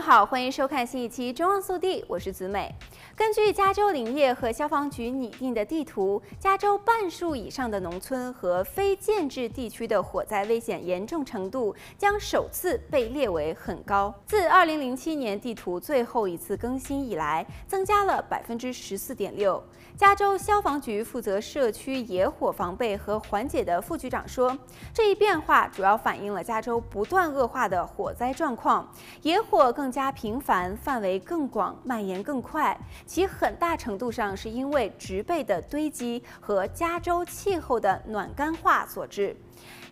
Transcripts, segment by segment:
好，欢迎收看新一期《中央速递》，我是子美。根据加州林业和消防局拟定的地图，加州半数以上的农村和非建制地区的火灾危险严重程度将首次被列为很高。自2007年地图最后一次更新以来，增加了百分之十四点六。加州消防局负责社区野火防备和缓解的副局长说，这一变化主要反映了加州不断恶化的火灾状况，野火更加频繁，范围更广，蔓延更快。其很大程度上是因为植被的堆积和加州气候的暖干化所致。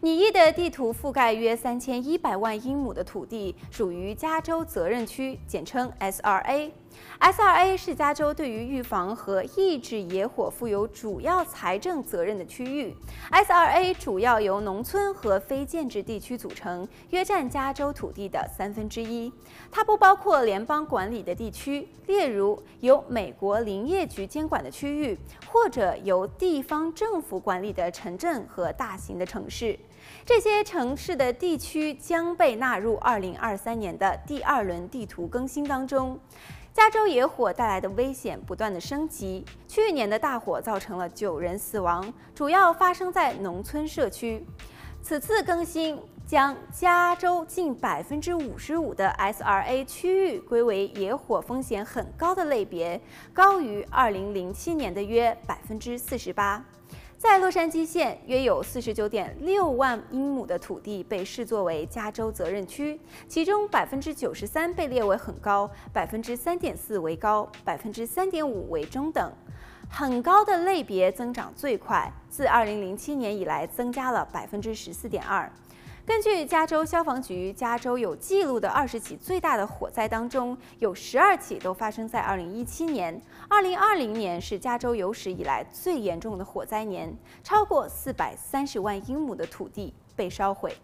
拟议的地图覆盖约三千一百万英亩的土地，属于加州责任区，简称 SRA。SRA 是加州对于预防和抑制野火负有主要财政责任的区域。SRA 主要由农村和非建制地区组成，约占加州土地的三分之一。它不包括联邦管理的地区，例如由美国林业局监管的区域，或者由地方政府管理的城镇和大型的城市。这些城市的地区将被纳入2023年的第二轮地图更新当中。加州野火带来的危险不断的升级，去年的大火造成了九人死亡，主要发生在农村社区。此次更新将加州近百分之五十五的 SRA 区域归为野火风险很高的类别，高于2007年的约百分之四十八。在洛杉矶县，约有四十九点六万英亩的土地被视作为加州责任区，其中百分之九十三被列为很高，百分之三点四为高，百分之三点五为中等。很高的类别增长最快，自二零零七年以来增加了百分之十四点二。根据加州消防局，加州有记录的二十起最大的火灾当中，有十二起都发生在二零一七年。二零二零年是加州有史以来最严重的火灾年，超过四百三十万英亩的土地被烧毁。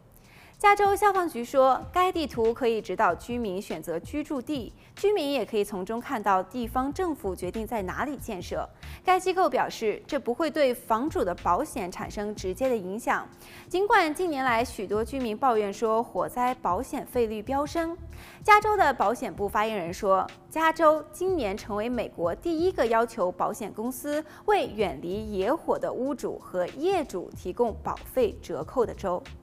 加州消防局说，该地图可以指导居民选择居住地，居民也可以从中看到地方政府决定在哪里建设。该机构表示，这不会对房主的保险产生直接的影响。尽管近年来许多居民抱怨说火灾保险费率飙升，加州的保险部发言人说，加州今年成为美国第一个要求保险公司为远离野火的屋主和业主提供保费折扣的州。